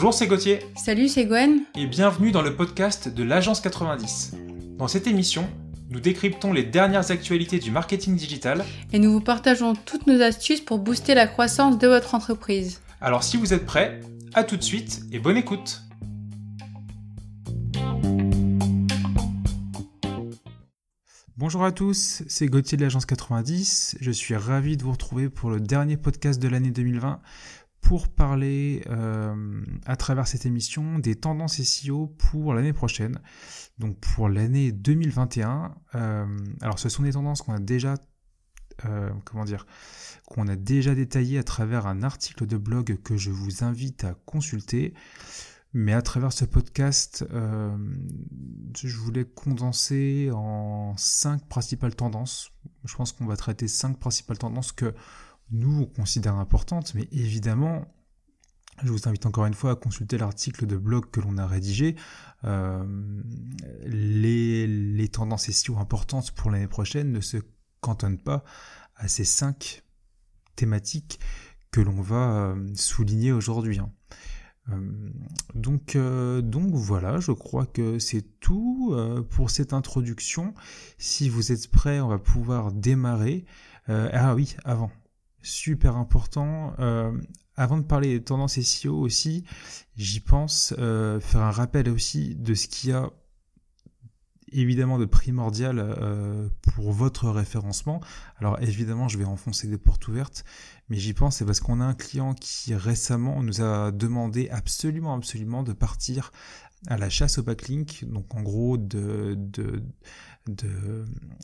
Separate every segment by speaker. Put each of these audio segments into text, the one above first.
Speaker 1: Bonjour, c'est Gauthier.
Speaker 2: Salut, c'est Gwen.
Speaker 1: Et bienvenue dans le podcast de l'Agence 90. Dans cette émission, nous décryptons les dernières actualités du marketing digital.
Speaker 2: Et nous vous partageons toutes nos astuces pour booster la croissance de votre entreprise.
Speaker 1: Alors si vous êtes prêts, à tout de suite et bonne écoute. Bonjour à tous, c'est Gauthier de l'Agence 90. Je suis ravi de vous retrouver pour le dernier podcast de l'année 2020 pour parler euh, à travers cette émission des tendances SEO pour l'année prochaine, donc pour l'année 2021. Euh, alors ce sont des tendances qu'on a déjà, euh, comment dire, qu'on a déjà détaillées à travers un article de blog que je vous invite à consulter. Mais à travers ce podcast, je voulais condenser en cinq principales tendances. Je pense qu'on va traiter cinq principales tendances que nous, on considère importante, mais évidemment, je vous invite encore une fois à consulter l'article de blog que l'on a rédigé. Euh, les, tendances SEO importantes pour l'année prochaine ne se cantonnent pas à ces cinq thématiques que l'on va euh, souligner aujourd'hui. Hein. Euh, donc voilà, je crois que c'est tout pour cette introduction. Si vous êtes prêts, on va pouvoir démarrer. ah oui, avant, super important. Euh, avant de parler des tendances SEO aussi, j'y pense euh, faire un rappel aussi de ce qu'il y a évidemment de primordial euh, pour votre référencement. Alors évidemment, je vais enfoncer des portes ouvertes, mais j'y pense, c'est parce qu'on a un client qui récemment nous a demandé absolument, absolument de partir à la chasse au backlink, donc en gros de, de,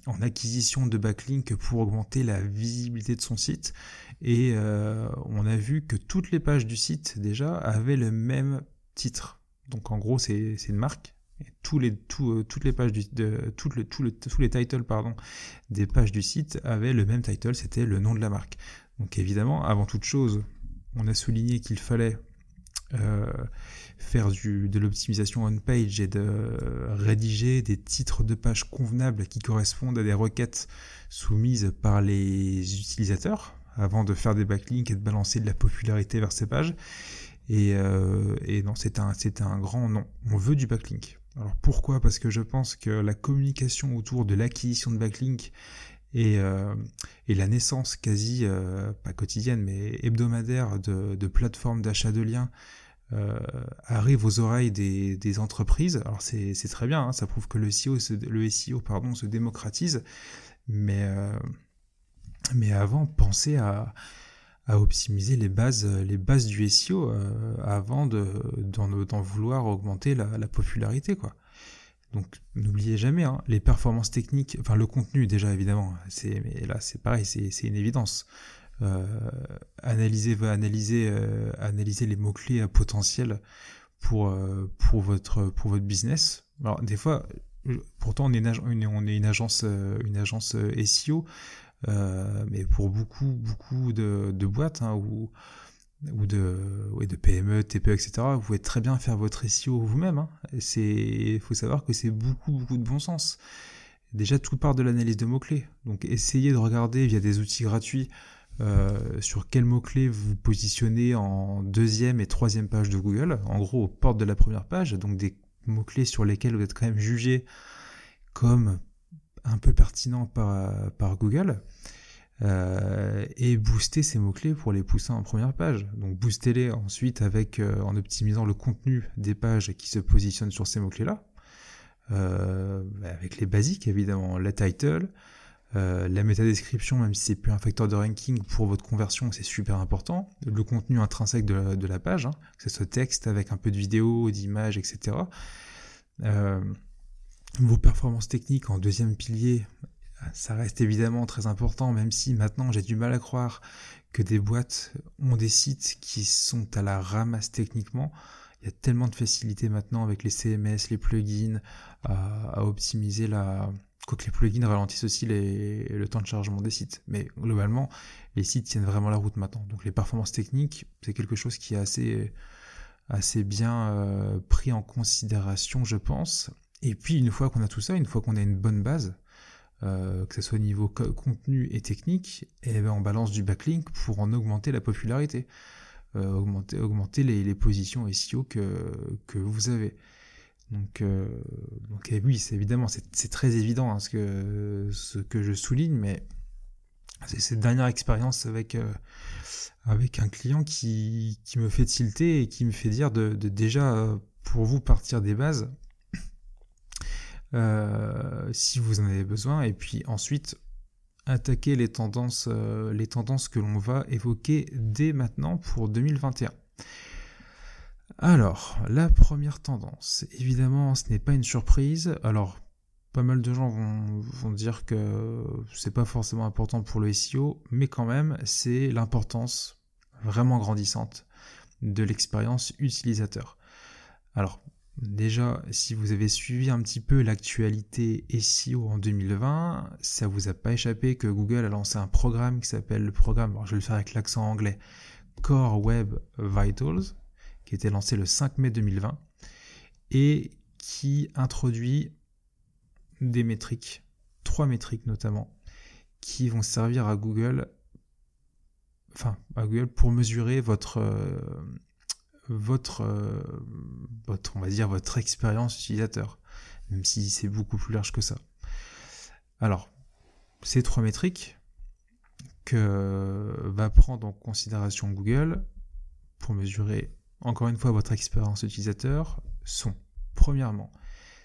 Speaker 1: en acquisition de backlink pour augmenter la visibilité de son site. Et euh, on a vu que toutes les pages du site déjà avaient le même titre. Donc en gros c'est une marque. Et tous les, euh, toutes les pages de, tous, les, tous les titles pardon, des pages du site avaient le même title, c'était le nom de la marque. Donc évidemment, avant toute chose, on a souligné qu'il fallait euh, faire de l'optimisation on-page et de rédiger des titres de pages convenables qui correspondent à des requêtes soumises par les utilisateurs avant de faire des backlinks et de balancer de la popularité vers ces pages. Et, euh, et non, c'est un, c'est un grand non. On veut du backlink. Alors pourquoi? Parce que je pense que la communication autour de l'acquisition de backlink et, euh, et la naissance quasi, euh, pas quotidienne, mais hebdomadaire de plateformes d'achat de liens euh, arrive aux oreilles des, entreprises. Alors c'est, très bien, hein, ça prouve que le SEO, se, le SEO pardon, se démocratise, mais, euh, mais avant, pensez à, à optimiser les bases, les bases du SEO euh, avant de, d'en, d'en vouloir augmenter la, la popularité. quoi. Donc n'oubliez jamais hein, les performances techniques, enfin le contenu déjà évidemment, mais là c'est pareil, c'est une évidence. Euh, analyser analyser euh, analyser les mots clés potentiels pour euh, pour votre pour votre business. Alors des fois, pourtant on est une, on est une agence une agence SEO, mais pour beaucoup beaucoup de, boîtes hein, où ou de, de PME, TPE, etc., vous pouvez très bien faire votre SEO vous-même. Hein. Il faut savoir que c'est beaucoup, beaucoup de bon sens. Déjà, tout part de l'analyse de mots-clés. Donc, essayez de regarder via des outils gratuits euh, sur quels mots-clés vous positionnez en deuxième et troisième page de Google? En gros, aux portes de la première page. Donc, des mots-clés sur lesquels vous êtes quand même jugé comme un peu pertinent par, Google. Euh, et booster ces mots-clés pour les pousser en première page. Donc boostez-les ensuite avec euh, en optimisant le contenu des pages qui se positionnent sur ces mots-clés-là. Avec les basiques évidemment, la title, la métadescription, même si c'est plus un facteur de ranking pour votre conversion, c'est super important. Le contenu intrinsèque de, la page, hein, que ce soit texte avec un peu de vidéo, d'images, etc. vos performances techniques en deuxième pilier ça reste évidemment très important, même si maintenant j'ai du mal à croire que des boîtes ont des sites qui sont à la ramasse techniquement. Il y a tellement de facilité maintenant avec les CMS, les plugins, à, optimiser la... Quoique les plugins ralentissent aussi le temps de chargement des sites. Mais globalement, les sites tiennent vraiment la route maintenant. Donc les performances techniques, c'est quelque chose qui est assez, assez bien euh, pris en considération, je pense. Et puis une fois qu'on a tout ça, une fois qu'on a une bonne base, euh, que ce soit au niveau contenu et technique, et ben on balance du backlink pour en augmenter la popularité. augmenter, augmenter les, positions SEO que, que vous avez. Donc, donc eh oui, c'est évidemment, c'est très évident hein, ce, que, je souligne, mais c'est cette dernière expérience avec, avec un client qui, me fait tilter et qui me fait dire de, déjà, pour vous, partir des bases, euh, si vous en avez besoin, et puis ensuite attaquer les tendances, euh, les tendances que l'on va évoquer dès maintenant pour 2021. Alors, la première tendance, évidemment, ce n'est pas une surprise. Alors, pas mal de gens vont, dire que c'est pas forcément important pour le SEO, mais quand même, c'est l'importance vraiment grandissante de l'expérience utilisateur. Alors, Déjà, si vous avez suivi un petit peu l'actualité SEO en 2020, ça vous a pas échappé que Google a lancé un programme qui s'appelle le programme, je vais le faire avec l'accent anglais, Core Web Vitals, qui lancé le 5 mai 2020 et qui introduit des métriques, trois métriques notamment, qui vont servir à Google, enfin à Google pour mesurer votre euh, votre, euh, votre, on va dire, votre expérience utilisateur, même si c'est beaucoup plus large que ça. Alors, ces trois métriques que va prendre en considération Google pour mesurer, encore une fois, votre expérience utilisateur sont, premièrement,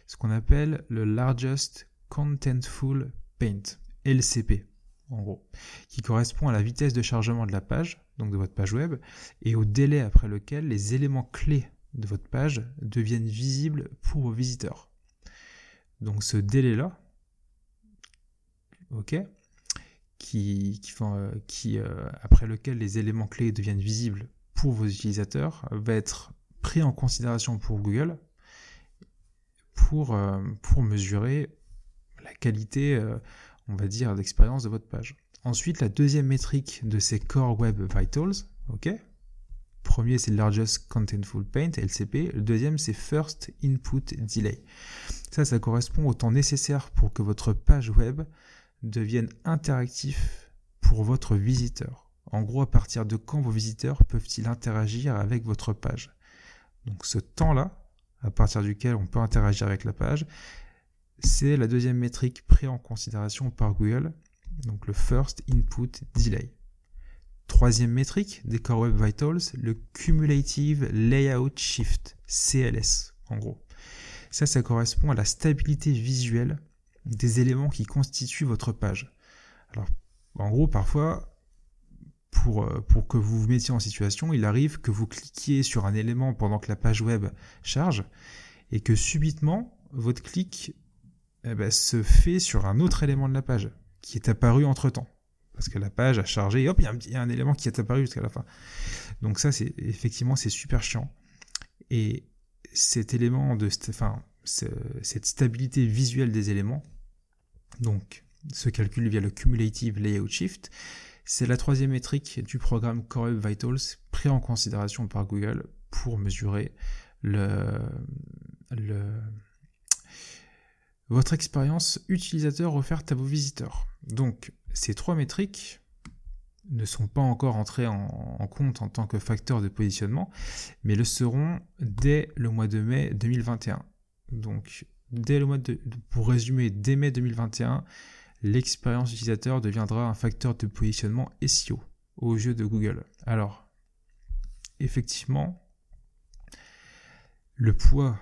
Speaker 1: ce qu'on appelle le Largest Contentful Paint, LCP, en gros, qui correspond à la vitesse de chargement de la page donc de votre page web, et au délai après lequel les éléments clés de votre page deviennent visibles pour vos visiteurs. Donc ce délai-là, ok, qui, euh, euh, après lequel les éléments clés deviennent visibles pour vos utilisateurs, va être pris en considération pour Google pour, euh, pour mesurer la qualité, on va dire, d'expérience de votre page. Ensuite, la deuxième métrique de ces Core Web Vitals, ok? Premier, c'est Largest Contentful Paint, LCP. Le deuxième, c'est First Input Delay. Ça, ça correspond au temps nécessaire pour que votre page web devienne interactif pour votre visiteur. En gros, à partir de quand vos visiteurs peuvent-ils interagir avec votre page? Donc ce temps-là, à partir duquel on peut interagir avec la page, c'est la deuxième métrique prise en considération par Google donc le First Input Delay. Troisième métrique des Core Web Vitals, le Cumulative Layout Shift, CLS, en gros. Ça, ça correspond à la stabilité visuelle des éléments qui constituent votre page. Alors, en gros, parfois, pour, euh, pour que vous vous mettiez en situation, il arrive que vous cliquiez sur un élément pendant que la page web charge et que subitement, votre clic eh ben, se fait sur un autre élément de la page qui est apparu entre temps. Parce que la page a chargé, et hop, il y, a un élément qui est apparu jusqu'à la fin. Donc ça, c'est effectivement, c'est super chiant. Et cet élément de, enfin, cette stabilité visuelle des éléments, donc se calcule via le Cumulative Layout Shift, c'est la troisième métrique du programme Core Vitals pris en considération par Google pour mesurer votre expérience utilisateur offerte à vos visiteurs. Donc, ces trois métriques ne sont pas encore entrées en, compte en tant que facteur de positionnement, mais le seront dès le mois de mai 2021. Donc, dès le mois de, pour résumer, dès mai 2021, l'expérience utilisateur deviendra un facteur de positionnement SEO aux yeux de Google. Alors, effectivement, le poids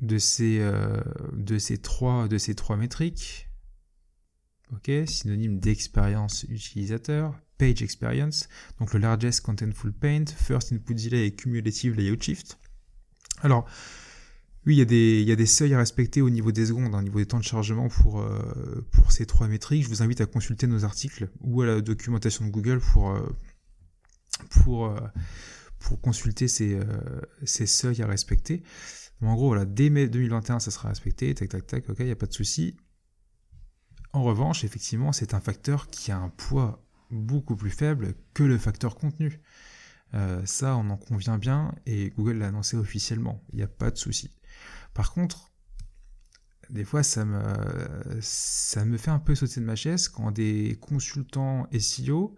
Speaker 1: de ces, euh, trois, métriques, synonyme d'expérience utilisateur, page experience, donc le largest contentful paint, first input delay et cumulative layout shift. Alors, oui, il y, a des, seuils à respecter au niveau des secondes, hein, au niveau des temps de chargement pour, euh, pour ces trois métriques. Je vous invite à consulter nos articles ou à la documentation de Google pour, euh, pour consulter ces, seuils à respecter en gros, voilà, dès mai 2021, ça sera respecté, tac, tac, tac, ok, il n'y a pas de souci. En revanche, effectivement, c'est un facteur qui a un poids beaucoup plus faible que le facteur contenu. Euh, ça, on en convient bien, et Google l'a annoncé officiellement, il n'y a pas de souci. Par contre, des fois, ça me, fait un peu sauter de ma chaise quand des consultants SEO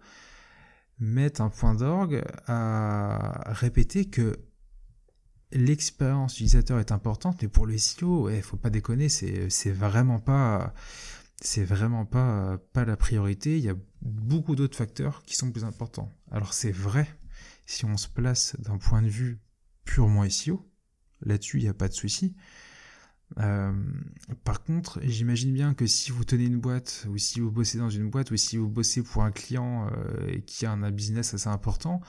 Speaker 1: mettent un point d'orgue à répéter que l'expérience utilisateur est importante, mais pour le SEO, il faut pas déconner, c'est vraiment pas c'est vraiment pas pas la priorité. Il y a beaucoup d'autres facteurs qui sont plus importants. Alors c'est vrai, si on se place d'un point de vue purement SEO, là-dessus il n'y a pas de souci. Euh, par contre, j'imagine bien que si vous tenez une boîte, ou si vous bossez dans une boîte, ou si vous bossez pour un client euh, qui a un business assez important,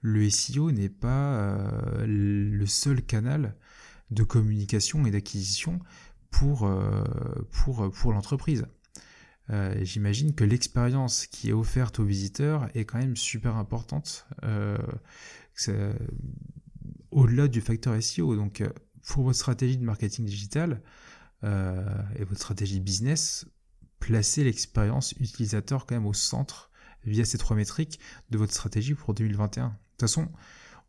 Speaker 1: le SEO n'est pas euh, le seul canal de communication et d'acquisition pour, pour, pour l'entreprise. J'imagine que l'expérience qui est offerte aux visiteurs est quand même super importante au-delà du facteur SEO. Donc, pour votre stratégie de marketing digital euh, et votre stratégie business, placez l'expérience utilisateur quand même au centre via ces trois métriques de votre stratégie pour 2021. De toute façon,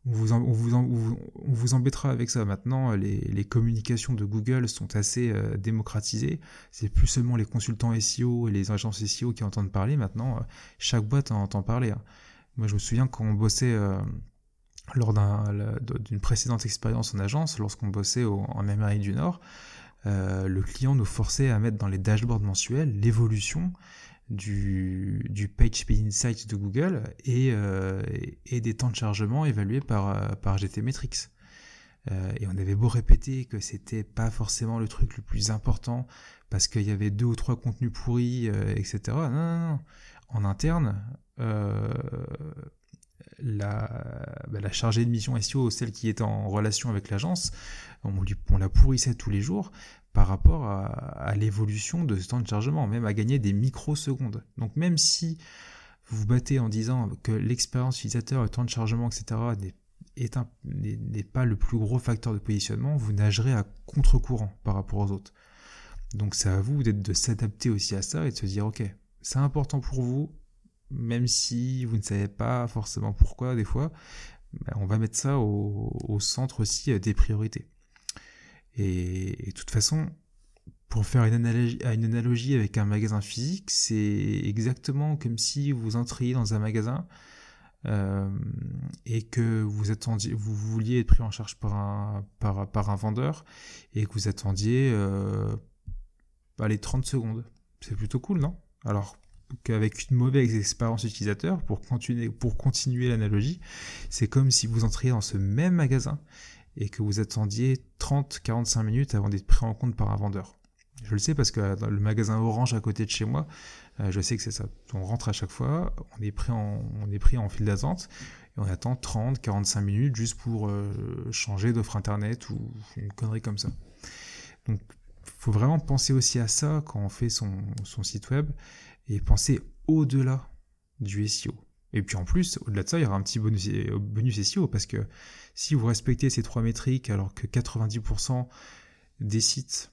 Speaker 1: on vous, vous, on vous, embêtera avec ça. Maintenant, les, communications de Google sont assez euh, démocratisées. C'est plus seulement les consultants SEO et les agences SEO qui entendent parler. Maintenant, euh, chaque boîte en entend parler. Hein. Moi, je me souviens quand on bossait lors d'une précédente expérience en agence, lorsqu'on bossait en Amérique du Nord, euh, le client nous forçait à mettre dans les dashboards mensuels l'évolution du, du PageSpeed Insights de Google euh, et, des temps de chargement évalués par, par GTmetrix. Euh, et on avait beau répéter que c'était pas forcément le truc le plus important parce qu'il y avait deux ou trois contenus pourris, etc. Non, non, non. En interne, la, bah, la chargée de mission SEO, celle qui est en relation avec l'agence, on, la pourrissait tous les jours par rapport à, l'évolution de ce temps de chargement, même à gagner des microsecondes. Donc même si vous vous battez en disant que l'expérience utilisateur, le temps de chargement, etc., n'est pas le plus gros facteur de positionnement, vous nagerez à contre-courant par rapport aux autres. Donc c'est à vous d'être de s'adapter aussi à ça et de se dire ok, c'est important pour vous, même si vous ne savez pas forcément pourquoi des fois, ben, on va mettre ça au, centre aussi euh, des priorités. Et, de toute façon, pour faire une analogie, avec un magasin physique, c'est exactement comme si vous entriez dans un magasin euh, et que vous attendiez, vous vouliez être pris en charge par un, vendeur et que vous attendiez euh, les 30 secondes. C'est plutôt cool, non? Alors, qu'avec une mauvaise expérience utilisateur, pour continuer, l'analogie, c'est comme si vous entriez dans ce même magasin et que vous attendiez 30-45 minutes avant d'être pris en compte par un vendeur. Je le sais parce que dans le magasin Orange à côté de chez moi, euh, je sais que c'est ça. On rentre à chaque fois, on est pris en, on est file d'attente et on attend 30-45 minutes juste pour euh, changer d'offre internet ou une connerie comme ça. Donc, faut vraiment penser aussi à ça quand on fait son site web et penser au-delà du SEO. Et puis en plus, au-delà de ça, il y aura un petit bonus, bonus SEO parce que si vous respectez ces trois métriques alors que 90% des sites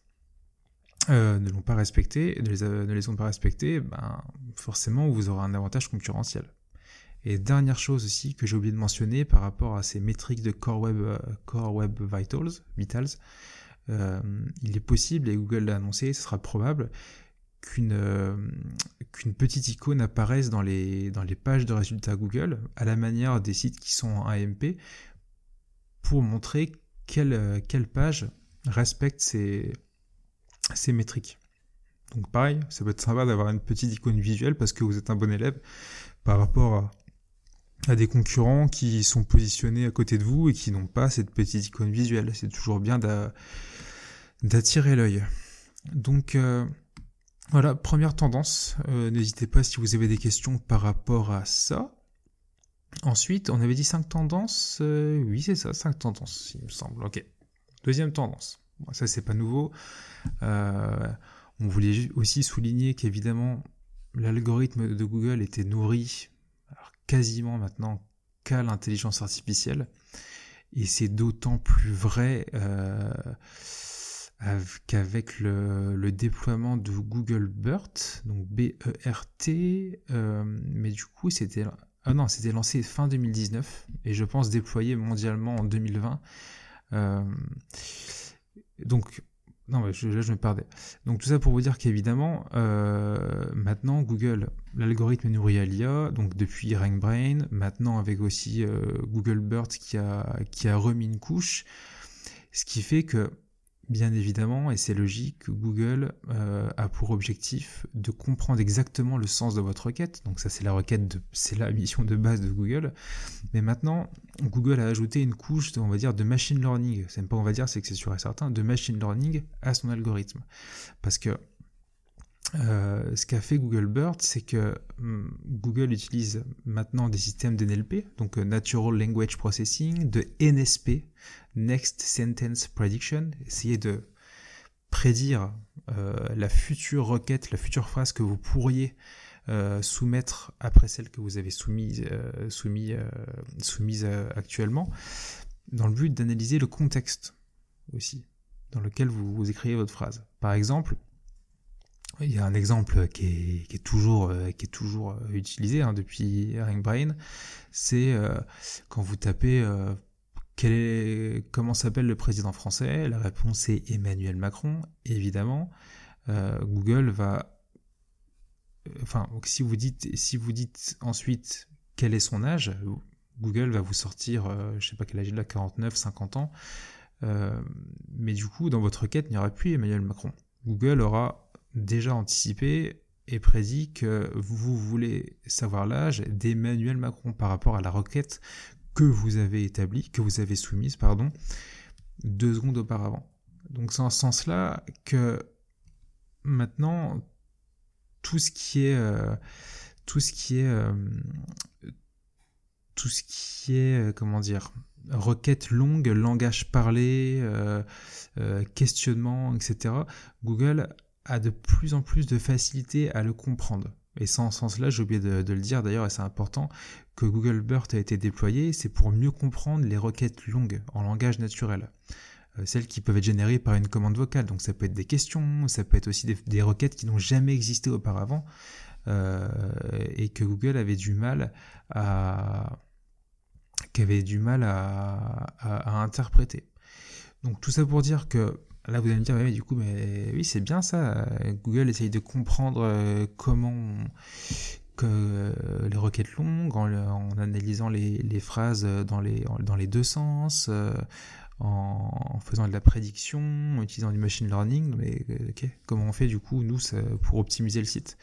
Speaker 1: euh, ne l'ont pas respecté, ne les, ont pas respectés, ben, forcément vous aurez un avantage concurrentiel. Et dernière chose aussi que j'ai oublié de mentionner par rapport à ces métriques de Core Web, euh, Core Web Vitals, Vitals euh, il est possible, et Google l'a annoncé, ce sera probable, qu'une euh, qu'une petite icône apparaisse dans les, dans les pages de résultats Google, à la manière des sites qui sont AMP, pour montrer quelle, euh, quelle page respecte ces, ces métriques. Donc pareil, ça peut être sympa d'avoir une petite icône visuelle parce que vous êtes un bon élève par rapport à, à des concurrents qui sont positionnés à côté de vous et qui n'ont pas cette petite icône visuelle. C'est toujours bien d'attirer l'œil. Donc euh, voilà, première tendance. Euh, n'hésitez pas si vous avez des questions par rapport à ça. Ensuite, on avait dit 5 tendances. Euh, oui, c'est ça, 5 tendances, il me semble. Ok. Deuxième tendance. ça, c'est pas nouveau. Euh, on voulait aussi souligner qu'évidemment, l'algorithme de Google était nourri quasiment maintenant qu'à l'intelligence artificielle. Et c'est d'autant plus vrai qu'avec le, déploiement de Google BERT, donc B-E-R-T, euh, mais du coup c'était ah non c'était lancé fin 2019 et je pense déployé mondialement en 2020. Euh, donc non, là je me perdais. Donc tout ça pour vous dire qu'évidemment, euh, maintenant Google, l'algorithme est nourri à l'IA, donc depuis RankBrain, maintenant avec aussi Google a, qui a remis une couche, ce qui fait que Bien évidemment, et c'est logique, Google euh, a pour objectif de comprendre exactement le sens de votre requête. Donc ça, c'est la requête, c'est la mission de base de Google. Mais maintenant, Google a ajouté une couche, de, on va dire, de machine learning. C'est même pas on va dire, c'est que c'est sûr et certain, de machine learning à son algorithme. Parce que euh, ce qu'a fait Google Bird, c'est que hum, Google utilise maintenant des systèmes d'NLP, donc euh, Natural Language Processing, de NSP, Next Sentence Prediction, essayer de prédire euh, la future requête, la future phrase que vous pourriez soumettre après celle que vous avez soumise, soumis, soumise actuellement, dans le but d'analyser le contexte aussi dans lequel vous écrivez votre phrase. Par exemple, il y a un exemple qui est, toujours, euh, euh, utilisé hein, depuis RankBrain, c'est euh, quand vous tapez comment s'appelle le président français, la réponse est Emmanuel Macron, évidemment. Google va, enfin, si vous dites, si vous dites ensuite quel est son âge, Google va vous sortir, je sais pas quel âge il a, 49, 50 ans. mais du coup, dans votre requête, il n'y aura plus Emmanuel Macron. Google aura déjà anticipé et prédit que vous voulez savoir l'âge d'Emmanuel Macron par rapport à la requête que vous avez établie, que vous avez soumise, pardon, deux secondes auparavant. Donc c'est en ce sens-là que maintenant tout ce qui est euh, tout ce qui est euh, tout ce qui est euh, comment dire requête longue, langage parlé, questionnement, etc. Google a de plus en plus de facilité à le comprendre. Et sans sens-là, j'ai oublié de, le dire d'ailleurs, et c'est important, que Google BERT a été déployé, c'est pour mieux comprendre les requêtes longues en langage naturel. Euh, celles qui peuvent être générées par une commande vocale. Donc ça peut être des questions, ça peut être aussi des, requêtes qui n'ont jamais existé auparavant, euh, et que Google avait du mal à, avait du mal à interpréter. Donc tout ça pour dire que Là, vous allez me dire, mais du coup, mais oui, c'est bien ça. Google essaye de comprendre euh, comment que euh, les requêtes longues, en, analysant les, phrases dans les, dans les deux sens, euh, en, faisant de la prédiction, en utilisant du machine learning. Mais ok, comment on fait du coup, nous, pour optimiser le site?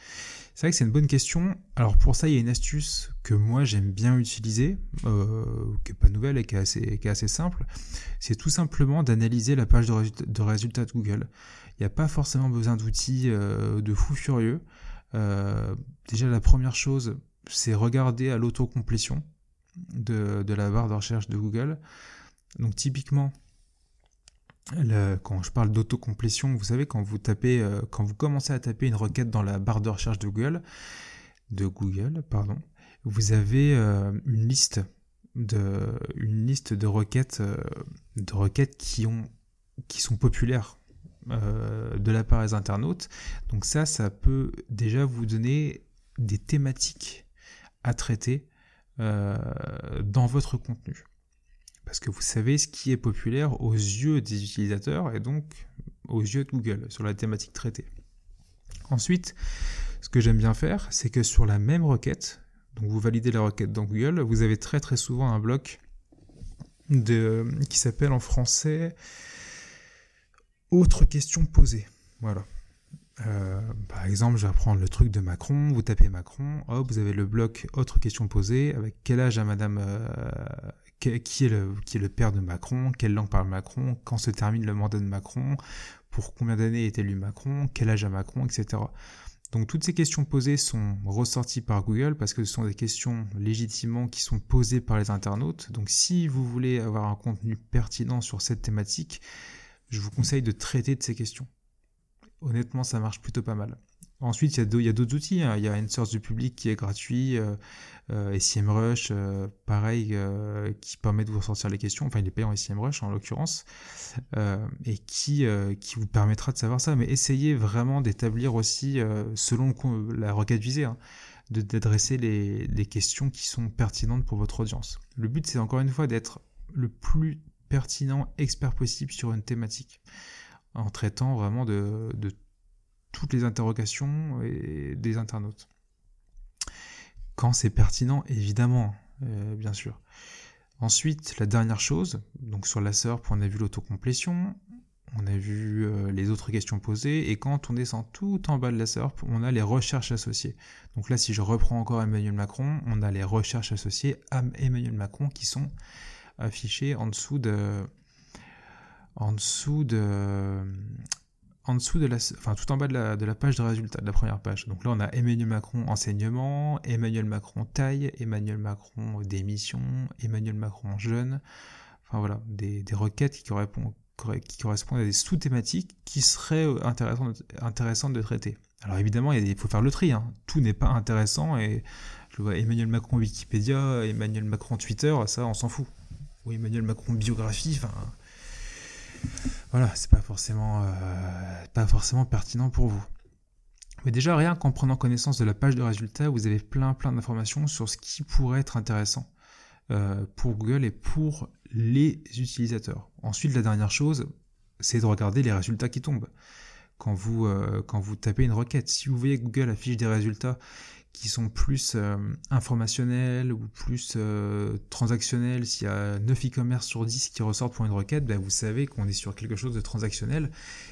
Speaker 1: C'est vrai que c'est une bonne question. Alors pour ça, il y a une astuce que moi j'aime bien utiliser, euh, qui n'est pas nouvelle et qui est assez, simple. C'est tout simplement d'analyser la page de, résultats de Google. Il n'y a pas forcément besoin d'outils euh, de fou furieux. Euh, déjà, la première chose, c'est regarder à l'autocomplétion de, de la barre de recherche de Google. Donc typiquement, quand je parle d'autocomplétion, vous savez, quand vous tapez, euh, quand vous commencez à taper une requête dans la barre de recherche de Google, de Google, pardon, vous avez euh, une liste de, une liste de requêtes, euh, de requêtes qui ont, qui sont populaires de la part des internautes. Donc ça, ça peut déjà vous donner des thématiques à traiter dans votre contenu parce que vous savez ce qui est populaire aux yeux des utilisateurs et donc aux yeux de Google sur la thématique traitée. Ensuite, ce que j'aime bien faire, c'est que sur la même requête, donc vous validez la requête dans Google, vous avez très très souvent un bloc qui s'appelle en français Autre question posée. Voilà. Euh, par exemple, je vais prendre le truc de Macron, vous tapez Macron, hop, vous avez le bloc Autre question posée, avec quel âge a Madame euh, qui est, le, qui est le père de Macron, quelle langue parle Macron, quand se termine le mandat de Macron, pour combien d'années est élu Macron, quel âge a Macron, etc. Donc toutes ces questions posées sont ressorties par Google parce que ce sont des questions légitimement qui sont posées par les internautes. Donc si vous voulez avoir un contenu pertinent sur cette thématique, je vous conseille de traiter de ces questions. Honnêtement, ça marche plutôt pas mal. Ensuite, il y a d'autres outils. Hein. Il y a une source du public qui est gratuit, euh, euh, SEMrush, euh, pareil, euh, qui permet de vous ressortir les questions. Enfin, il est payant SEMrush en l'occurrence, et qui, qui vous permettra de savoir ça. Mais essayez vraiment d'établir aussi, selon la requête visée, hein, d'adresser les, les questions qui sont pertinentes pour votre audience. Le but, c'est encore une fois d'être le plus pertinent, expert possible sur une thématique. en traitant vraiment de, toutes les interrogations des internautes. Quand c'est pertinent, évidemment, euh, bien sûr. Ensuite, la dernière chose, donc sur la SERP, on a vu l'autocomplétion, on a vu euh, les autres questions posées, et quand on descend tout en bas de la SERP, on a les recherches associées. Donc là, si je reprends encore Emmanuel Macron, on a les recherches associées à Emmanuel Macron qui sont affichées en dessous de, en dessous de, en dessous de la, enfin tout en bas de la, de la page de résultats, de la première page. Donc là, on a Emmanuel Macron enseignement, Emmanuel Macron taille, Emmanuel Macron démission, Emmanuel Macron jeune. Enfin voilà, des, des requêtes qui correspondent, à des sous-thématiques qui seraient euh, intéressantes, intéressantes de traiter. Alors évidemment, il, faut faire le tri. Hein. Tout n'est pas intéressant et je vois Emmanuel Macron Wikipédia, Emmanuel Macron Twitter, ça on s'en fout. Ou Emmanuel Macron biographie, enfin voilà, c'est pas forcément, euh, pas forcément pertinent pour vous. Mais déjà, rien qu'en prenant connaissance de la page de résultats, vous avez plein plein d'informations sur ce qui pourrait être intéressant euh, pour Google et pour les utilisateurs. Ensuite, la dernière chose, c'est de regarder les résultats qui tombent. Quand vous, euh, quand vous tapez une requête, si vous voyez que Google affiche des résultats qui sont plus euh, informationnels ou plus euh, transactionnels, s'il y a 9 e-commerce sur 10 qui ressortent pour une requête, ben vous savez qu'on est sur quelque chose de transactionnel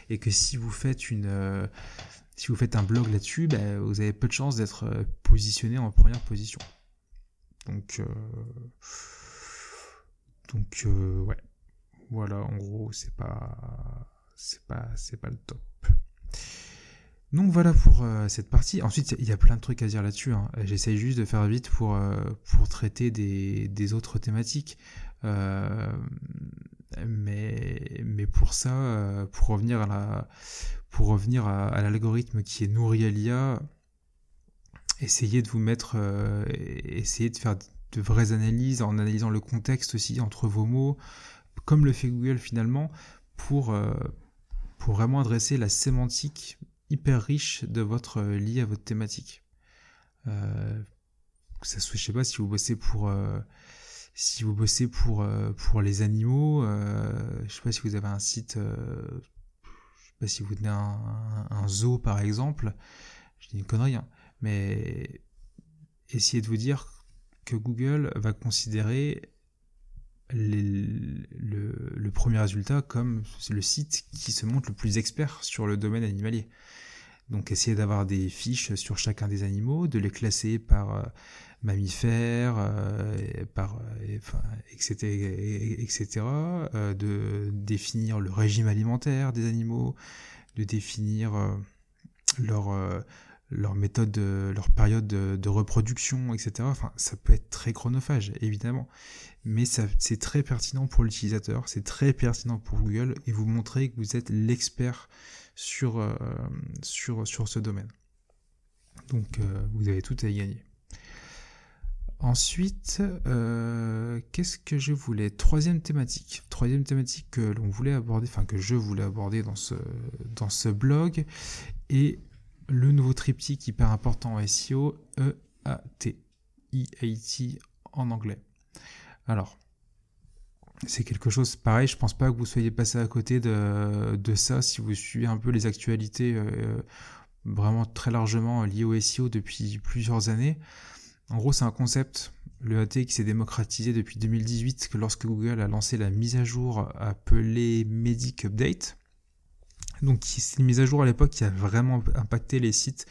Speaker 1: et que si vous faites une euh, si vous faites un blog là-dessus, ben vous avez peu de chances d'être positionné en première position. Donc donc ouais. Voilà, en gros, c'est pas c'est pas c'est pas le top. Donc voilà pour euh, cette partie. Ensuite, il y a plein de trucs à dire là-dessus. Hein. J'essaye juste de faire vite pour, euh, traiter des, autres thématiques. Euh, mais, pour ça, pour revenir à la, pour revenir à, l'algorithme qui est nourri à l'IA, essayez de vous mettre, essayez de faire de vraies analyses en analysant le contexte aussi entre vos mots, comme le fait Google finalement, pour, pour vraiment adresser la sémantique hyper riche de votre euh, lié à votre thématique. Euh, ça, sais pas si vous bossez pour euh, si vous bossez pour pour les animaux. je sais pas si vous avez un site. je sais pas si vous tenez un, zoo par exemple. Je dis une connerie, hein, mais essayez de vous dire que Google va considérer le, premier résultat comme le site qui se montre le plus expert sur le domaine animalier. Donc essayez d'avoir des fiches sur chacun des animaux, de les classer par euh, mammifères, euh, par, etc., euh, etc. de définir le régime alimentaire des animaux, de définir leur leur méthode, leur période de, reproduction, etc. Enfin, ça peut être très chronophage, évidemment, mais c'est très pertinent pour l'utilisateur, c'est très pertinent pour Google, et vous montrez que vous êtes l'expert sur, euh, sur, sur ce domaine. Donc, euh, vous avez tout à y gagner. Ensuite, euh, qu'est-ce que je voulais? Troisième thématique. Troisième thématique que l'on voulait aborder, enfin que je voulais aborder dans ce, dans ce blog, et le nouveau triptyque hyper important en SEO, EAT, EAT en anglais. Alors, c'est quelque chose pareil, je pense pas que vous soyez passé à côté de, ça si vous suivez un peu les actualités euh, vraiment très largement liées au SEO depuis plusieurs années. En gros, c'est un concept, le EAT qui s'est démocratisé depuis 2018, que lorsque Google a lancé la mise à jour appelée Medic Update. Donc c'est une mise à jour à l'époque qui a vraiment impacté les sites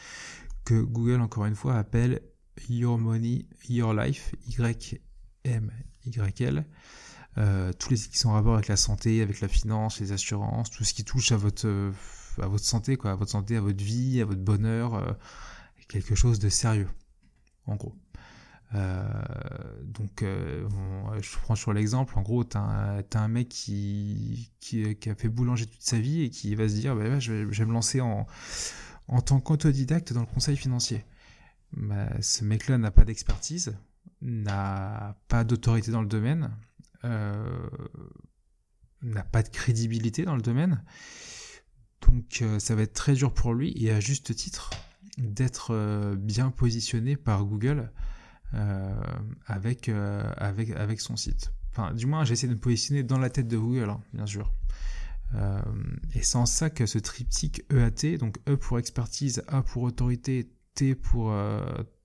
Speaker 1: que Google, encore une fois, appelle Your Money, Your Life, Y-M-Y-L. Euh, tous les sites qui sont en rapport avec la santé, avec la finance, les assurances, tout ce qui touche à votre, euh, à votre santé, quoi, à votre santé, à votre vie, à votre bonheur, euh, quelque chose de sérieux, en gros. Donc, je prends sur l'exemple, en gros, tu as, un mec qui, qui, a fait boulanger toute sa vie et qui va se dire, bah, je, vais, me lancer en, en tant qu'autodidacte dans le conseil financier. Bah, ce mec-là n'a pas d'expertise, n'a pas d'autorité dans le domaine, euh, n'a pas de crédibilité dans le domaine. Donc euh, ça va être très dur pour lui et à juste titre d'être euh, bien positionné par Google avec, avec, avec son site. Enfin, du moins, j'essaie de me positionner dans la tête de Google, hein, bien sûr. et c'est en ça que ce triptyque EAT, donc E pour expertise, A pour autorité, T pour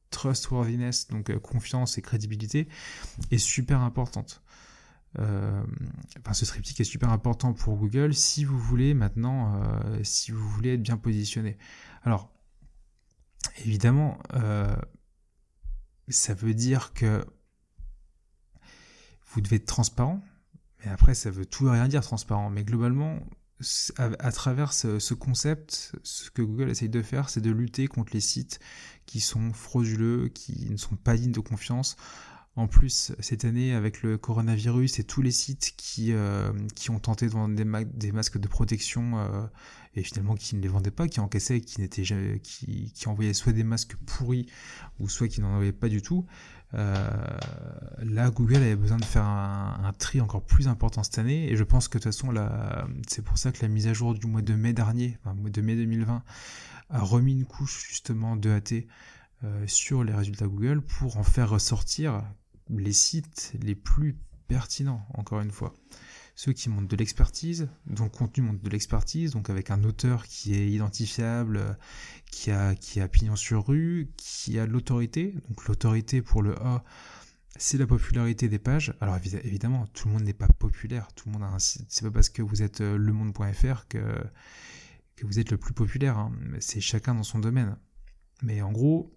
Speaker 1: trustworthiness, donc confiance et crédibilité, est super importante. Euh, enfin, ce triptyque est super important pour Google si vous voulez maintenant, euh, si vous voulez être bien positionné. Alors, évidemment, euh, ça veut dire que vous devez être transparent, mais après, ça veut tout et rien dire transparent. Mais globalement, à, travers ce, ce, concept, ce que Google essaye de faire, c'est de lutter contre les sites qui sont frauduleux, qui ne sont pas dignes de confiance, en plus, cette année, avec le coronavirus et tous les sites qui, euh, ont tenté de vendre des, masques de protection euh, et finalement qui ne les vendaient pas, qui encaissaient, qui, n'étaient qui, qui envoyaient soit des masques pourris ou soit qui n'en envoyaient pas du tout, euh, là, Google avait besoin de faire un, tri encore plus important cette année et je pense que de toute façon, c'est pour ça que la mise à jour du mois de mai dernier, enfin, mois de mai 2020, a remis une couche justement de AT. sur les résultats Google pour en faire ressortir les sites les plus pertinents, encore une fois. Ceux qui montrent de l'expertise, dont le contenu montre de l'expertise, donc avec un auteur qui est identifiable, qui a, qui a pignon sur rue, qui a l'autorité. Donc l'autorité pour le A, c'est la popularité des pages. Alors évidemment, tout le monde n'est pas populaire. Tout le monde a un site. C'est pas parce que vous êtes euh, lemonde.fr que, que vous êtes le plus populaire. Hein. C'est chacun dans son domaine. Mais en gros,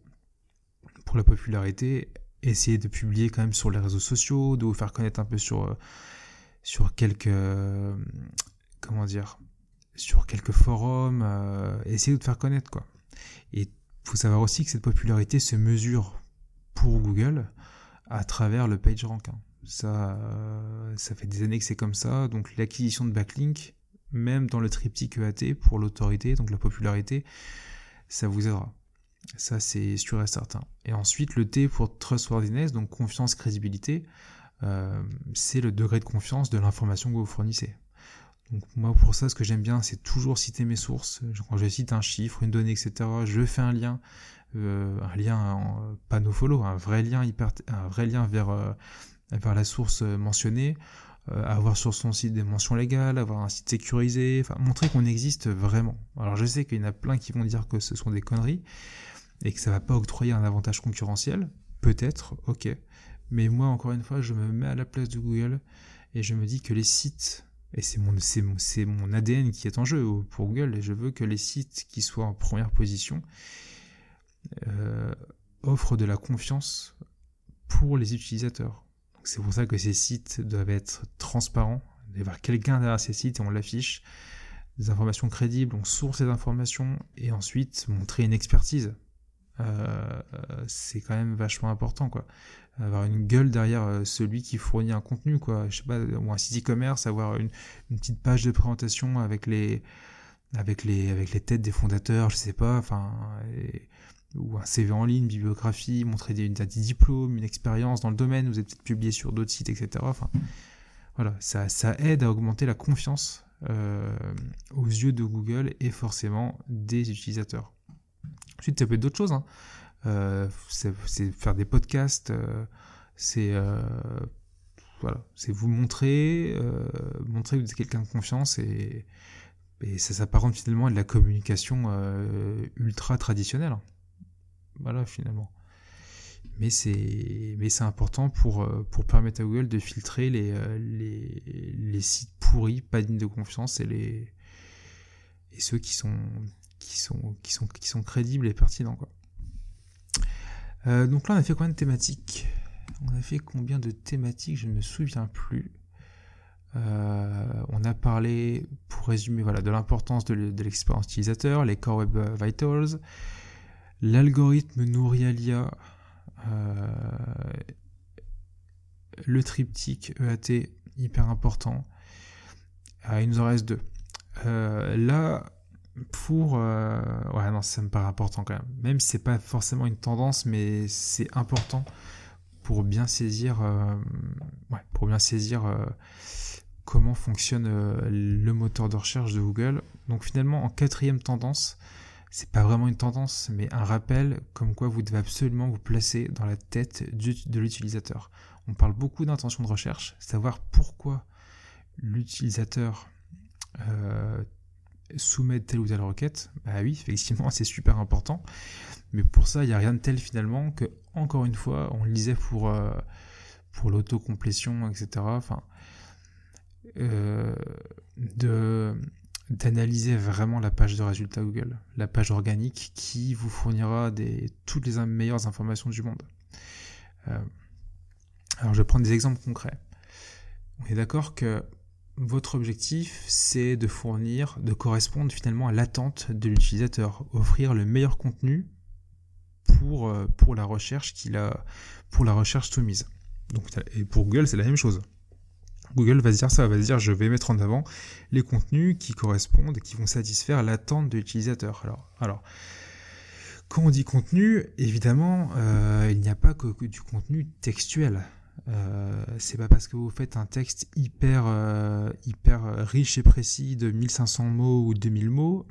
Speaker 1: pour la popularité, essayer de publier quand même sur les réseaux sociaux, de vous faire connaître un peu sur, euh, sur quelques, euh, comment dire, sur quelques forums, euh, essayer de vous faire connaître quoi. Et faut savoir aussi que cette popularité se mesure pour Google à travers le PageRank. Hein. Ça, ça fait des années que c'est comme ça. Donc l'acquisition de backlink, même dans le triptyque EAT pour l'autorité, donc la popularité, ça vous aidera. Ça, c'est sûr et certain. Et ensuite, le T pour trustworthiness, donc confiance, crédibilité, euh, c'est le degré de confiance de l'information que vous fournissez. Donc moi, pour ça, ce que j'aime bien, c'est toujours citer mes sources. Quand je cite un chiffre, une donnée, etc., je fais un lien, euh, un lien, pas follow, un vrai lien, hyper, un vrai lien vers, euh, vers la source mentionnée. avoir sur son site des mentions légales, avoir un site sécurisé, montrer qu'on existe vraiment. Alors je sais qu'il y en a plein qui vont dire que ce sont des conneries, et que ça va pas octroyer un avantage concurrentiel, peut-être, ok. Mais moi, encore une fois, je me mets à la place de Google et je me dis que les sites, et c'est mon, ADN qui est en jeu pour Google, et je veux que les sites qui soient en première position euh, offrent de la confiance pour les utilisateurs. c'est pour ça que ces sites doivent être transparents, il doit y avoir quelqu'un derrière ces sites et on l'affiche, des informations crédibles, on source ces informations et ensuite montrer une expertise. Euh, c'est quand même vachement important quoi. Avoir une gueule derrière euh, celui qui fournit un contenu quoi. Je pas ou un site e-commerce avoir une, petite page de présentation avec les avec les avec les têtes des fondateurs je sais pas enfin ou un CV en ligne bibliographie montrer des, diplômes une expérience dans le domaine vous êtes peut-être publié sur d'autres sites etc enfin voilà. Ça, ça aide à augmenter la confiance euh, aux yeux de Google et forcément des utilisateurs Ensuite, ça peut être d'autres choses. Hein. Euh, c'est faire des podcasts, euh, c'est euh, voilà, vous montrer, montrer que vous êtes quelqu'un de confiance et, ça s'apparente finalement à de la communication ultra traditionnelle. Voilà finalement. Mais c'est important pour permettre à Google de filtrer les, sites pourris, pas dignes de confiance et ceux qui sont qui sont, qui sont, qui sont crédibles et pertinents. Quoi. Euh, donc là, on a fait combien de thématiques? On a fait combien de thématiques? Je ne me souviens plus. Euh, on a parlé, pour résumer, voilà, de l'importance de l'expérience utilisateur, les Core Web Vitals, l'algorithme nourri à l'IA, euh, le triptyque EAT, hyper important. il nous en reste deux. là, pour euh, ouais non ça me paraît important quand même. Même si c'est pas forcément une tendance mais c'est important pour bien saisir euh, ouais, pour bien saisir euh, comment fonctionne le moteur de recherche de Google. Donc finalement en quatrième tendance c'est pas vraiment une tendance mais un rappel comme quoi vous devez absolument vous placer dans la tête de l'utilisateur. On parle beaucoup d'intention de recherche savoir pourquoi l'utilisateur soumettre telle ou telle requête, bah oui, effectivement, c'est super important. Mais pour ça, il n'y a rien de tel finalement que, encore une fois, on le disait pour, euh, pour l'autocomplétion, etc. Euh, d'analyser vraiment la page de résultats Google, la page organique qui vous fournira des, toutes les meilleures informations du monde. Euh, alors je vais prendre des exemples concrets. On est d'accord que votre objectif, c'est de fournir, de correspondre finalement à l'attente de l'utilisateur, offrir le meilleur contenu pour, euh, la recherche qu'il a, pour la recherche soumise. Et pour Google, c'est la même chose. Google va se dire ça, va se dire je vais mettre en avant les contenus qui correspondent et qui vont satisfaire l'attente de l'utilisateur. Alors, alors, quand on dit contenu, évidemment, euh, il n'y a pas que du contenu textuel. Euh, c'est pas parce que vous faites un texte hyper, euh, hyper riche et précis de 1500 mots ou 2000 mots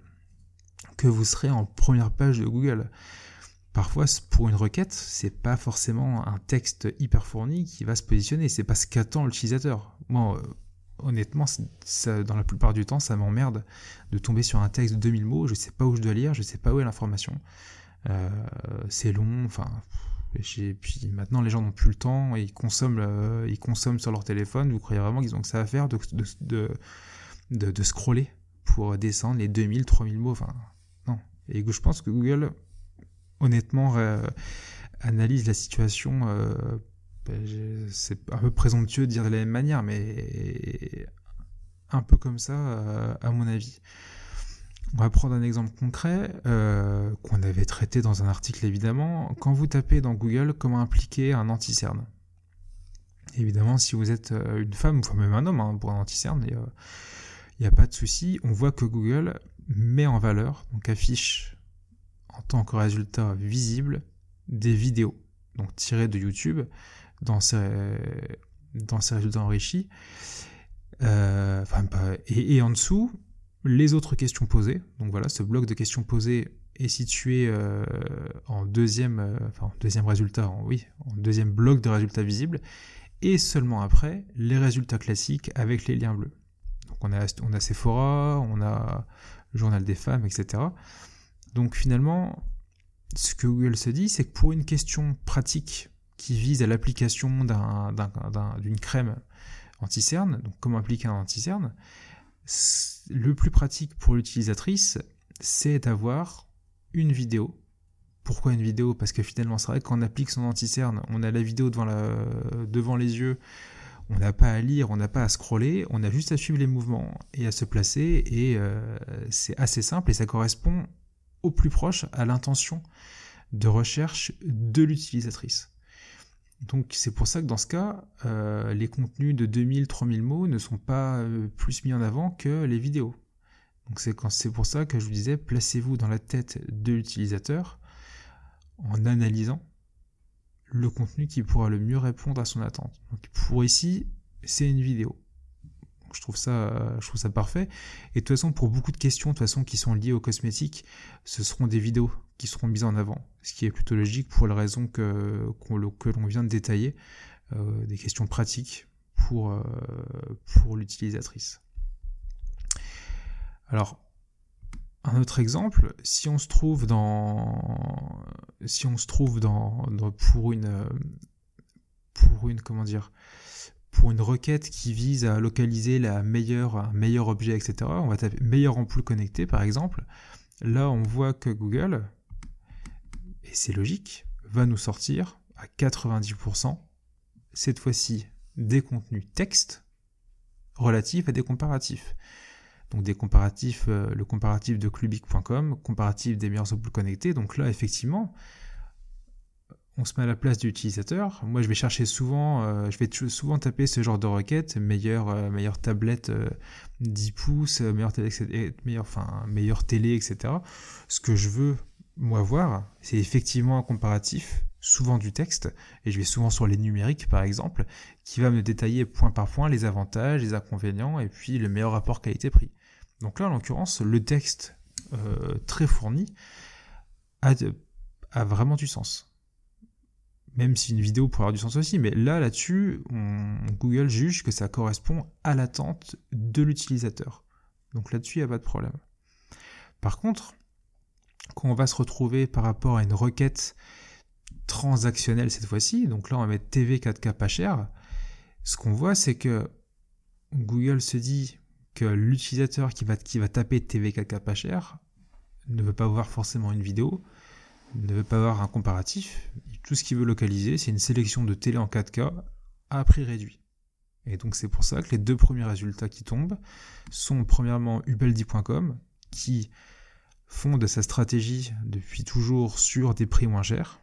Speaker 1: que vous serez en première page de Google. Parfois, pour une requête, c'est pas forcément un texte hyper fourni qui va se positionner, c'est pas ce qu'attend l'utilisateur. Moi, euh, honnêtement, dans la plupart du temps, ça m'emmerde de tomber sur un texte de 2000 mots, je sais pas où je dois lire, je sais pas où est l'information. c'est long, enfin, et puis maintenant, les gens n'ont plus le temps ils consomment, euh, ils consomment sur leur téléphone. Vous croyez vraiment qu'ils ont que ça à faire de, de, scroller pour descendre les 2000, 3000 mots? Enfin, non. Et je pense que Google, honnêtement, analyse la situation. Euh, ben, c'est un peu présomptueux de dire de la même manière, mais un peu comme ça, euh, à mon avis. On va prendre un exemple concret euh, qu'on avait traité dans un article évidemment. Quand vous tapez dans Google comment impliquer un anti-cerne? Évidemment, si vous êtes euh, une femme, ou même un homme hein, pour un anti-cerne, il n'y a, pas de souci. On voit que Google met en valeur, donc affiche en tant que résultat visible des vidéos, donc tirées de YouTube dans ses, dans ses résultats enrichis. Euh, et en dessous, les autres questions posées. Donc voilà, ce bloc de questions posées est situé euh, en deuxième, euh, deuxième résultat, oui, en deuxième bloc de résultats visibles, et seulement après les résultats classiques avec les liens bleus. Donc on a, on a Sephora, on a Journal des femmes, etc. Donc finalement, ce que Google se dit, c'est que pour une question pratique qui vise à l'application d'une crème anti-cerne, donc comment appliquer un anti-cerne, le plus pratique pour l'utilisatrice, c'est d'avoir une vidéo. Pourquoi une vidéo? Parce que finalement, c'est vrai qu'on applique son anti-cerne, on a la vidéo devant, les yeux, on n'a pas à lire, on n'a pas à scroller, on a juste à suivre les mouvements et à se placer, et euh, c'est assez simple et ça correspond au plus proche à l'intention de recherche de l'utilisatrice. Donc c'est pour ça que dans ce cas, euh, les contenus de 2000-3000 mots ne sont pas euh, plus mis en avant que les vidéos. Donc c'est pour ça que je vous disais, placez-vous dans la tête de l'utilisateur en analysant le contenu qui pourra le mieux répondre à son attente. Donc pour ici, c'est une vidéo je trouve ça, je trouve ça parfait. Et de toute façon, pour beaucoup de questions, de toute façon, qui sont liées aux cosmétiques, ce seront des vidéos qui seront mises en avant, ce qui est plutôt logique pour la raison que, que l'on vient de détailler, euh, des questions pratiques pour, euh, pour l'utilisatrice. Alors, un autre exemple, si on se trouve dans, si on se trouve dans, dans pour une, pour une, comment dire, pour une requête qui vise à localiser la meilleure, un meilleur objet, etc., on va taper meilleure ampoule connectée par exemple. Là, on voit que Google, et c'est logique, va nous sortir à 90%, cette fois-ci, des contenus texte relatifs à des comparatifs. Donc des comparatifs, euh, le comparatif de clubic.com, comparatif des meilleures ampoules connectées. Donc là, effectivement, on se met à la place de l'utilisateur. Moi, je vais chercher souvent, euh, je vais souvent taper ce genre de requête, meilleure, euh, tablette 10 euh, pouces, meilleure télé, enfin, meilleure télé, etc. Ce que je veux, moi, voir, c'est effectivement un comparatif, souvent du texte, et je vais souvent sur les numériques, par exemple, qui va me détailler point par point les avantages, les inconvénients, et puis le meilleur rapport qualité-prix. Donc là, en l'occurrence, le texte très fourni a vraiment du sens même si une vidéo pourrait avoir du sens aussi, mais là, là-dessus, Google juge que ça correspond à l'attente de l'utilisateur. Donc là-dessus, il n'y a pas de problème. Par contre, quand on va se retrouver par rapport à une requête transactionnelle cette fois-ci, donc là on va mettre TV 4K pas cher, ce qu'on voit c'est que Google se dit que l'utilisateur qui va, va taper TV 4K pas cher ne veut pas voir forcément une vidéo, ne veut pas voir un comparatif, tout ce qu'il veut localiser c'est une sélection de télé en 4K à prix réduit. Et donc c'est pour ça que les deux premiers résultats qui tombent sont premièrement ubeldi.com qui fonde sa stratégie depuis toujours sur des prix moins chers.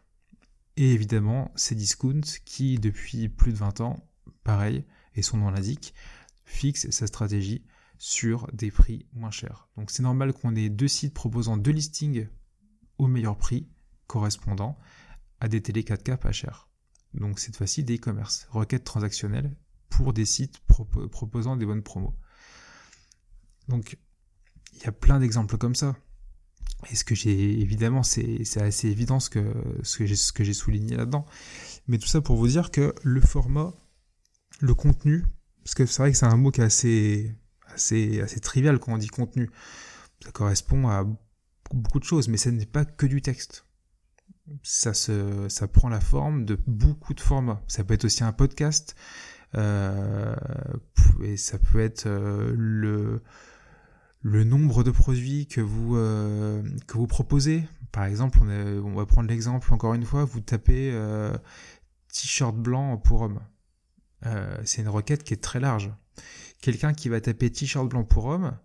Speaker 1: Et évidemment, Cdiscount qui, depuis plus de 20 ans, pareil, et son nom l'indique, fixe sa stratégie sur des prix moins chers. Donc c'est normal qu'on ait deux sites proposant deux listings au meilleur prix correspondant à des télé 4K pas chers. Donc cette fois-ci des e-commerce, requête transactionnelle pour des sites proposant des bonnes promos. Donc il y a plein d'exemples comme ça. Et ce que j'ai, évidemment, c'est assez évident ce que, ce que j'ai souligné là-dedans. Mais tout ça pour vous dire que le format, le contenu, parce que c'est vrai que c'est un mot qui est assez, assez, assez trivial quand on dit contenu. Ça correspond à beaucoup de choses, mais ce n'est pas que du texte. Ça, prend la forme de beaucoup de formats. Ça peut être aussi un podcast, euh, et ça peut être euh, le, nombre de produits que vous, euh, proposez. Par exemple, on, va prendre l'exemple encore une fois, vous tapez t-shirt blanc pour homme. C'est une requête qui est très large. Quelqu'un qui va taper t-shirt blanc pour homme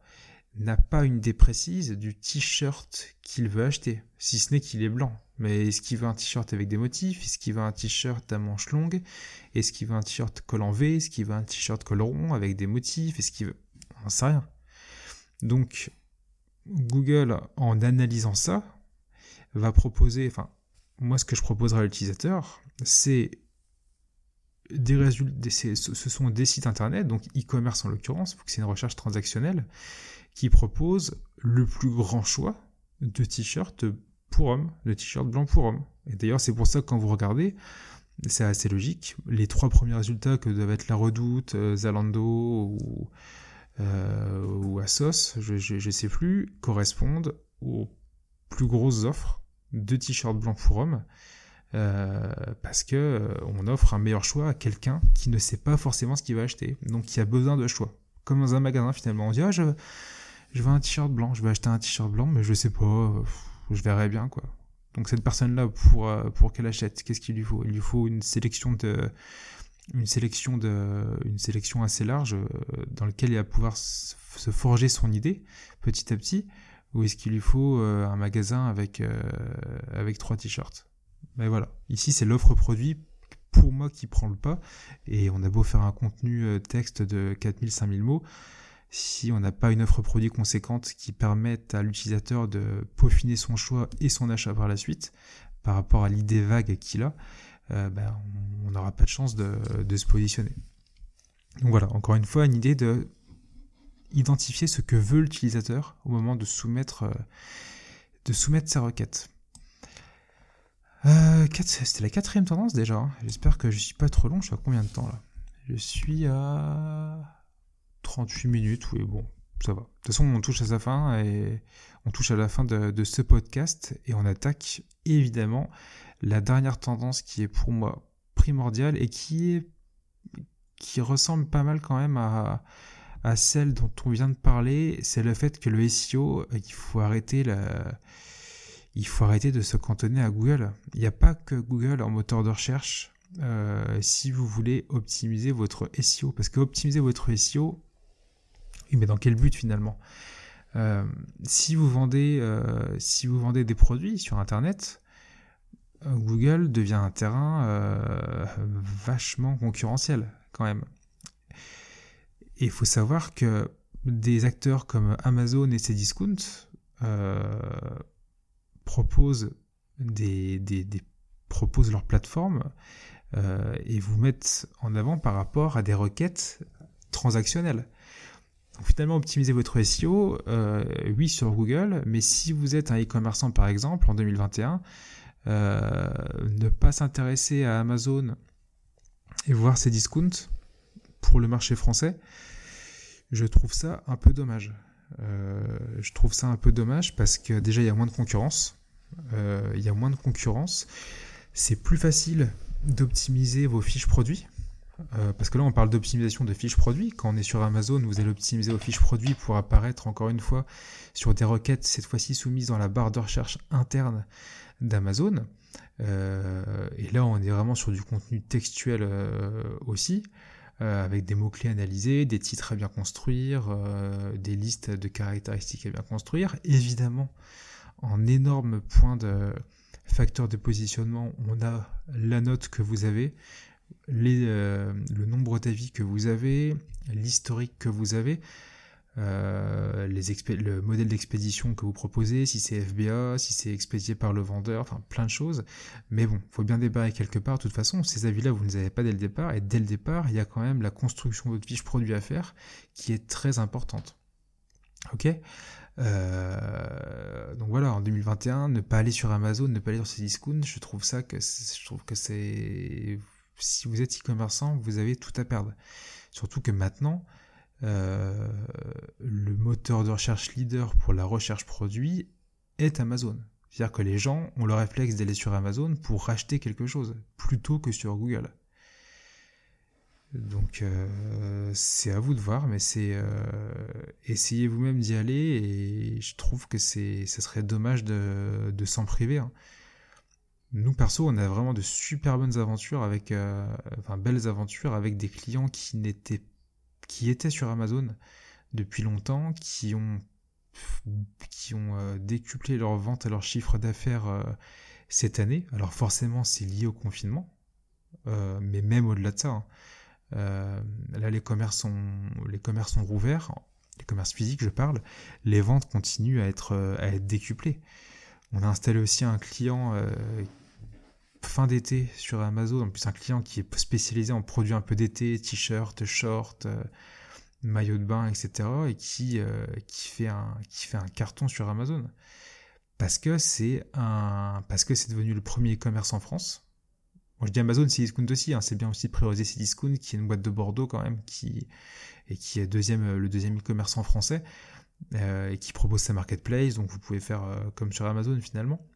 Speaker 1: n'a pas une idée précise du t-shirt qu'il veut acheter, si ce n'est qu'il est blanc. Mais est-ce qu'il veut un t-shirt avec des motifs? Est-ce qu'il veut un t-shirt à manches longues? Est-ce qu'il veut un t-shirt col en V? Est-ce qu'il veut un t-shirt col rond avec des motifs? Est-ce qu'il veut... On sait rien. Donc, Google, en analysant ça, va proposer, enfin, moi, ce que je proposerai à l'utilisateur, c'est des résultats, ce sont des sites internet, donc e-commerce en l'occurrence, que c'est une recherche transactionnelle, qui propose le plus grand choix de t-shirts pour hommes, de t-shirts blancs pour hommes. Et d'ailleurs, c'est pour ça que quand vous regardez, c'est assez logique. Les trois premiers résultats que doivent être La Redoute, euh, Zalando ou euh, Asos, je ne sais plus, correspondent aux plus grosses offres de t-shirts blancs pour hommes. Euh, parce que euh, on offre un meilleur choix à quelqu'un qui ne sait pas forcément ce qu'il va acheter, donc qui a besoin de choix. Comme dans un magasin finalement, on dit ah je veux un t-shirt blanc, je vais acheter un t-shirt blanc, mais je sais pas, je verrai bien quoi. Donc cette personne-là pour pour qu'elle achète, qu'est-ce qu'il lui faut? Il lui faut une sélection de une sélection, assez large euh, dans laquelle il va pouvoir se forger son idée petit à petit, ou est-ce qu'il lui faut euh, un magasin avec, euh, avec trois t-shirts? Mais voilà, ici c'est l'offre produit pour moi qui prend le pas, et on a beau faire un contenu texte de 4000-5000 mots, si on n'a pas une offre produit conséquente qui permette à l'utilisateur de peaufiner son choix et son achat par la suite, par rapport à l'idée vague qu'il a, euh, ben, on n'aura pas de chance de, se positionner. Donc voilà, encore une fois, une idée de identifier ce que veut l'utilisateur au moment de soumettre, euh, sa requête. Euh, c'était la quatrième tendance déjà. Hein. J'espère que je suis pas trop long. Je suis à combien de temps là? Je suis à 38 minutes. Oui, bon, ça va. De toute façon, on touche à sa fin et on touche à la fin de, ce podcast et on attaque évidemment la dernière tendance qui est pour moi primordiale et qui est qui ressemble pas mal quand même à, à celle dont on vient de parler, c'est le fait que le SEO, il faut arrêter la, il faut arrêter de se cantonner à Google. Il n'y a pas que Google en moteur de recherche euh, si vous voulez optimiser votre SEO. Parce que optimiser votre SEO, mais dans quel but finalement? Euh, si, vous vendez, euh, si vous vendez des produits sur Internet, Google devient un terrain euh, vachement concurrentiel quand même. Et il faut savoir que des acteurs comme Amazon et Cdiscount euh, proposent, proposent leur plateforme euh, et vous mettent en avant par rapport à des requêtes transactionnelles. Finalement, optimisez votre SEO, oui, sur Google, mais si vous êtes un e-commerçant par exemple en 2021, euh, ne pas s'intéresser à Amazon et voir ses discounts pour le marché français, je trouve ça un peu dommage. je trouve ça un peu dommage parce que déjà il y a moins de concurrence. il y a moins de concurrence. C'est plus facile d'optimiser vos fiches produits. Parce que là, on parle d'optimisation de fiches produits. Quand on est sur Amazon, vous allez optimiser vos fiches produits pour apparaître encore une fois sur des requêtes, cette fois-ci soumises dans la barre de recherche interne d'Amazon. Euh, et là, on est vraiment sur du contenu textuel euh, aussi, euh, avec des mots-clés analysés, des titres à bien construire, des listes de caractéristiques à bien construire. Évidemment, en énorme point de facteur de positionnement, on a la note que vous avez, le nombre d'avis que vous avez, l'historique que vous avez. Euh, les le modèle d'expédition que vous proposez, si c'est FBA, si c'est expédié par le vendeur, enfin plein de choses. Mais bon, faut bien débarrer quelque part. De toute façon, ces avis-là, vous ne les avez pas dès le départ. Et dès le départ, il y a quand même la construction de votre fiche produit à faire qui est très importante. Ok? Euh, donc voilà, en 2021, ne pas aller sur Amazon, ne pas aller sur ces discounts, je trouve ça que je trouve que c'est si vous êtes e-commerçant, vous avez tout à perdre. Surtout que maintenant, euh, le moteur de recherche leader pour la recherche produit est Amazon. C'est-à-dire que les gens ont le réflexe d'aller sur Amazon pour racheter quelque chose, plutôt que sur Google. Donc euh, c'est à vous de voir, mais c'est euh, essayez vous-même d'y aller et je trouve que c'est ça serait dommage de, s'en priver. Hein. Nous perso, on a vraiment de super bonnes aventures avec, enfin belles aventures avec des clients qui n'étaient qui étaient sur Amazon depuis longtemps, qui ont, qui ont euh, décuplé leur vente et leur chiffre d'affaires euh, cette année. Alors forcément, c'est lié au confinement, euh, mais même au-delà de ça. Hein. là, les commerces, sont, les commerces sont rouverts, les commerces physiques, je parle. Les ventes continuent à être, à être décuplées. On a installé aussi un client fin d'été sur Amazon, en plus un client qui est spécialisé en produits un peu d'été, t-shirts, shorts, euh, maillots de bain, etc. et qui, euh, qui, fait un, qui fait un carton sur Amazon. Parce que c'est un, parce que c'est devenu le premier e-commerce en France. Je dis Amazon, c'est Discount aussi, hein. c'est bien aussi de prioriser Discount, qui est une boîte de Bordeaux quand même, qui, et qui est deuxième, le deuxième e-commerce en français, euh, et qui propose sa marketplace, donc vous pouvez faire comme sur Amazon finalement.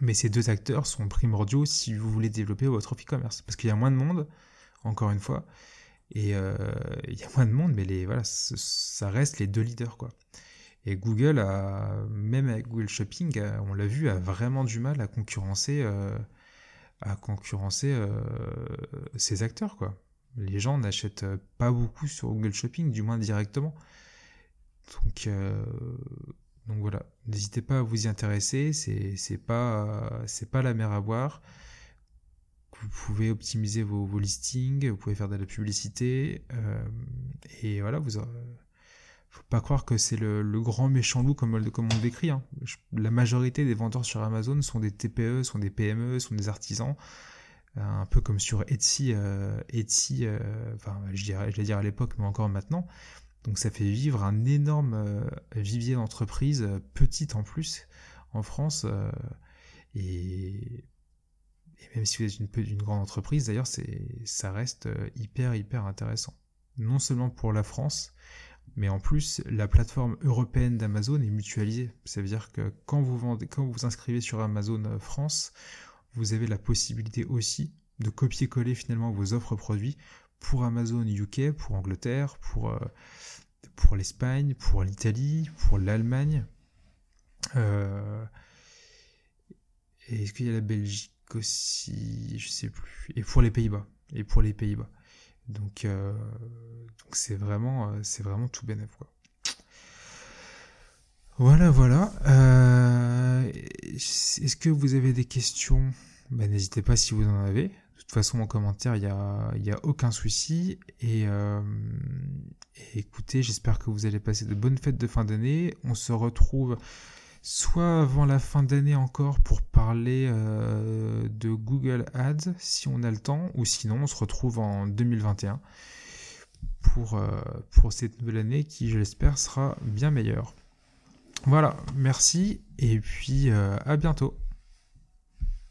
Speaker 1: Mais ces deux acteurs sont primordiaux si vous voulez développer votre e-commerce. Parce qu'il y a moins de monde, encore une fois. Et euh, il y a moins de monde, mais les, voilà, ça reste les deux leaders. Quoi. Et Google, a, même avec Google Shopping, on l'a vu, a vraiment du mal à concurrencer, euh, à concurrencer euh, acteurs. Quoi. Les gens n'achètent pas beaucoup sur Google Shopping, du moins directement. Donc, donc voilà, n'hésitez pas à vous y intéresser, c'est pas, pas la mer à boire. Vous pouvez optimiser vos, listings, vous pouvez faire de la publicité, euh, et voilà, vous faut pas croire que c'est le, grand méchant loup comme, on le décrit. Hein. La majorité des vendeurs sur Amazon sont des TPE, sont des PME, sont des artisans, un peu comme sur Etsy, euh, Etsy, euh, je dirais, je dire à l'époque, mais encore maintenant. Donc ça fait vivre un énorme euh, vivier d'entreprises, euh, petites en plus, en France. Euh, et, même si vous êtes une, grande entreprise, d'ailleurs, ça reste hyper, hyper intéressant. Non seulement pour la France, mais en plus, la plateforme européenne d'Amazon est mutualisée. Ça veut dire que quand vous, vendez, quand vous vous inscrivez sur Amazon France, vous avez la possibilité aussi de copier-coller finalement vos offres produits pour Amazon UK, pour Angleterre, pour, pour l'Espagne, pour l'Italie, pour l'Allemagne. Euh, est-ce qu'il y a la Belgique aussi? Je sais plus. Et pour les Pays-Bas. Et pour les Pays-Bas. Donc, euh, donc c'est vraiment, euh, vraiment tout quoi. Voilà, voilà. est-ce que vous avez des questions? Ben, N'hésitez pas si vous en avez. Toute façon, en commentaire, il n'y a, a aucun souci. Et, écoutez, j'espère que vous allez passer de bonnes fêtes de fin d'année. On se retrouve soit avant la fin d'année encore pour parler euh, de Google Ads si on a le temps, ou sinon on se retrouve en 2021 pour, euh, pour cette nouvelle année qui, je l'espère, sera bien meilleure. Voilà, merci et puis euh, à bientôt.